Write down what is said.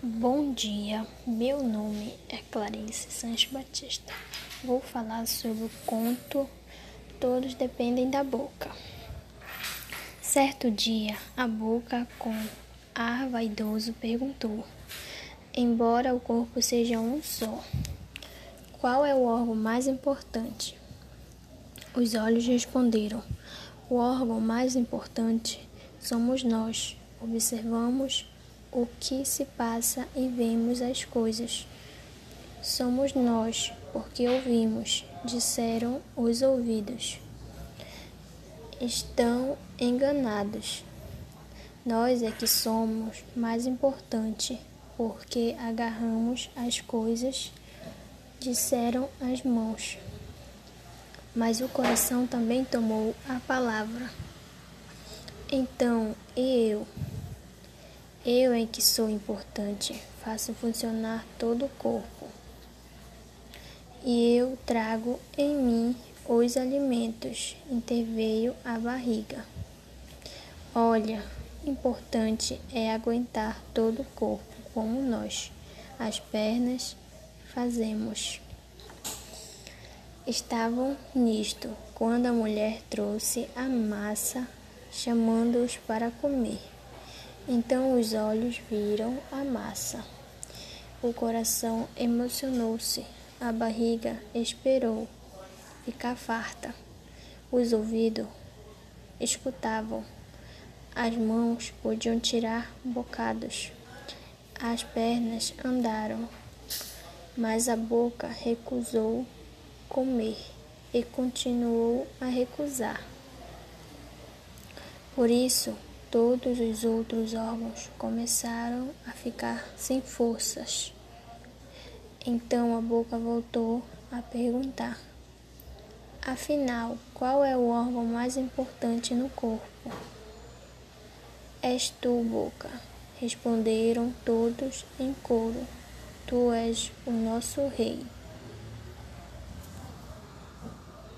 Bom dia, meu nome é Clarice Sanches Batista. Vou falar sobre o conto Todos Dependem da Boca. Certo dia, a boca, com ar vaidoso, perguntou: Embora o corpo seja um só, qual é o órgão mais importante? Os olhos responderam: O órgão mais importante somos nós. Observamos o que se passa e vemos as coisas. Somos nós, porque ouvimos, disseram os ouvidos. Estão enganados. Nós é que somos mais importante, porque agarramos as coisas, disseram as mãos. Mas o coração também tomou a palavra. Então, e eu? Eu é que sou importante, faço funcionar todo o corpo. E eu trago em mim os alimentos, interveio a barriga. Olha, importante é aguentar todo o corpo, como nós, as pernas, fazemos. Estavam nisto quando a mulher trouxe a massa, chamando-os para comer. Então os olhos viram a massa. O coração emocionou-se, a barriga esperou ficar farta. Os ouvidos escutavam, as mãos podiam tirar bocados, as pernas andaram, mas a boca recusou comer e continuou a recusar. Por isso, Todos os outros órgãos começaram a ficar sem forças. Então a boca voltou a perguntar: Afinal, qual é o órgão mais importante no corpo? És tu, boca, responderam todos em coro. Tu és o nosso rei.